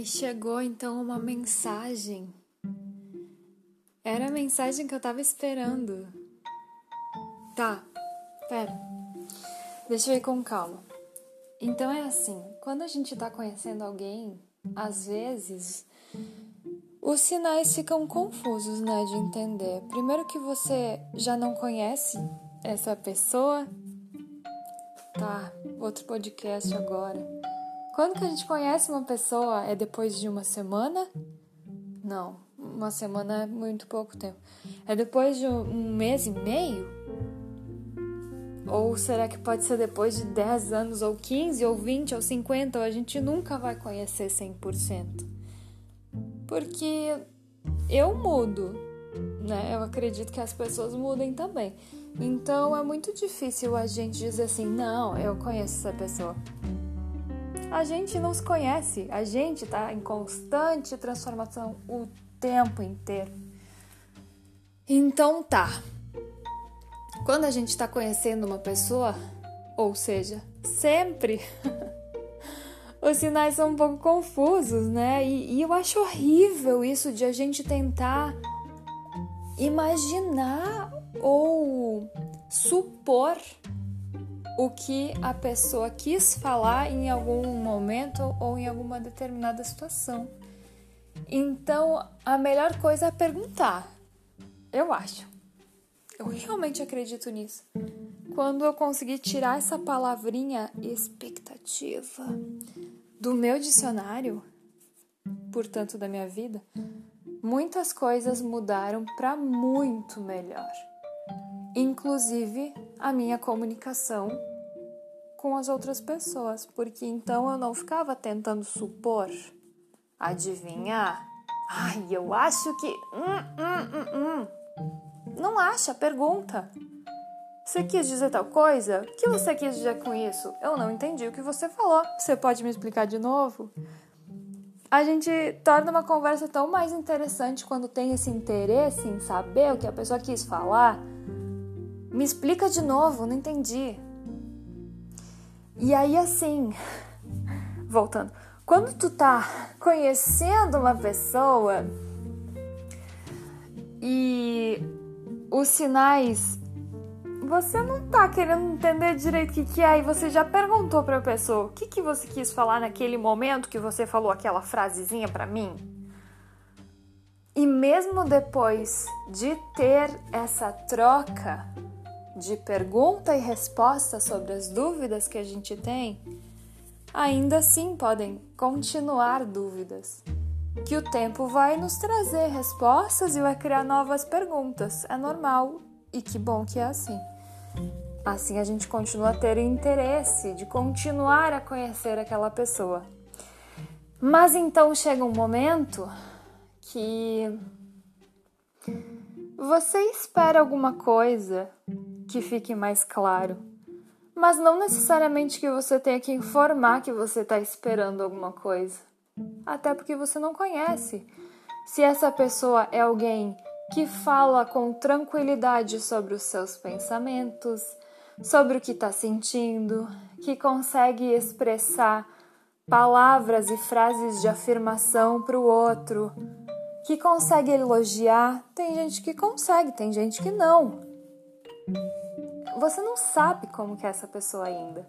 Ai, chegou então uma mensagem. Era a mensagem que eu tava esperando. Tá, pera. Deixa eu ir com calma. Então é assim, quando a gente tá conhecendo alguém, às vezes os sinais ficam confusos, né, de entender. Primeiro que você já não conhece essa pessoa. Tá, outro podcast agora. Quando que a gente conhece uma pessoa? É depois de uma semana? Não, uma semana é muito pouco tempo. É depois de um mês e meio? Ou será que pode ser depois de 10 anos, ou 15, ou 20, ou 50? Ou a gente nunca vai conhecer 100%? Porque eu mudo, né? Eu acredito que as pessoas mudem também. Então é muito difícil a gente dizer assim: não, eu conheço essa pessoa. A gente não se conhece, a gente está em constante transformação o tempo inteiro. Então tá. Quando a gente está conhecendo uma pessoa, ou seja, sempre, os sinais são um pouco confusos, né? E, e eu acho horrível isso de a gente tentar imaginar ou supor o que a pessoa quis falar em algum momento ou em alguma determinada situação. Então, a melhor coisa é perguntar. Eu acho. Eu realmente acredito nisso. Quando eu consegui tirar essa palavrinha expectativa do meu dicionário, portanto da minha vida, muitas coisas mudaram para muito melhor. Inclusive a minha comunicação com as outras pessoas, porque então eu não ficava tentando supor, adivinhar. Ai, eu acho que. Hum, hum, hum, hum. Não acha, pergunta. Você quis dizer tal coisa? O que você quis dizer com isso? Eu não entendi o que você falou. Você pode me explicar de novo? A gente torna uma conversa tão mais interessante quando tem esse interesse em saber o que a pessoa quis falar. Me explica de novo, não entendi. E aí, assim, voltando, quando tu tá conhecendo uma pessoa e os sinais você não tá querendo entender direito o que, que é e você já perguntou pra pessoa o que, que você quis falar naquele momento que você falou aquela frasezinha pra mim? E mesmo depois de ter essa troca, de pergunta e resposta sobre as dúvidas que a gente tem, ainda assim podem continuar dúvidas. Que o tempo vai nos trazer respostas e vai criar novas perguntas. É normal e que bom que é assim. Assim a gente continua a ter interesse de continuar a conhecer aquela pessoa. Mas então chega um momento que você espera alguma coisa que fique mais claro. Mas não necessariamente que você tenha que informar que você está esperando alguma coisa. Até porque você não conhece. Se essa pessoa é alguém que fala com tranquilidade sobre os seus pensamentos, sobre o que está sentindo, que consegue expressar palavras e frases de afirmação para o outro, que consegue elogiar. Tem gente que consegue, tem gente que não você não sabe como que é essa pessoa ainda.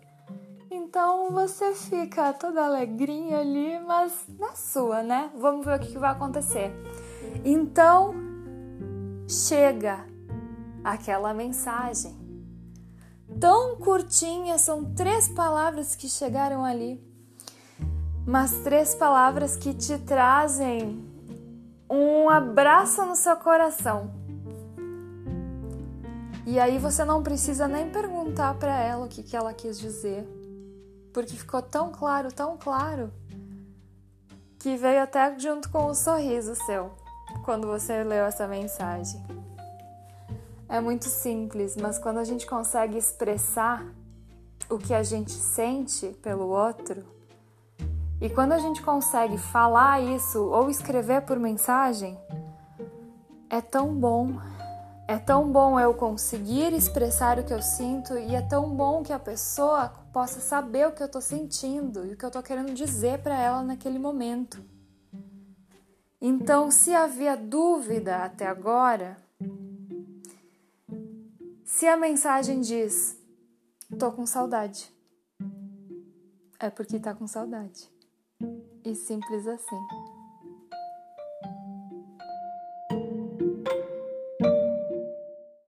Então você fica toda alegrinha ali, mas na sua, né? Vamos ver o que, vai acontecer. Então chega aquela mensagem. Tão curtinha, são três palavras que chegaram ali, mas três palavras que te trazem um abraço no seu coração e aí você não precisa nem perguntar para ela o que, que ela quis dizer, porque ficou tão claro, tão claro, que veio até junto com o sorriso seu quando você leu essa mensagem. É muito simples, mas quando a gente consegue expressar o que a gente sente pelo outro, e quando a gente consegue falar isso ou escrever por mensagem, é tão bom, é tão bom eu conseguir expressar o que eu sinto e é tão bom que a pessoa possa saber o que eu tô sentindo e o que eu tô querendo dizer para ela naquele momento. Então, se havia dúvida até agora, se a mensagem diz: "Tô com saudade", é porque tá com saudade. E simples assim.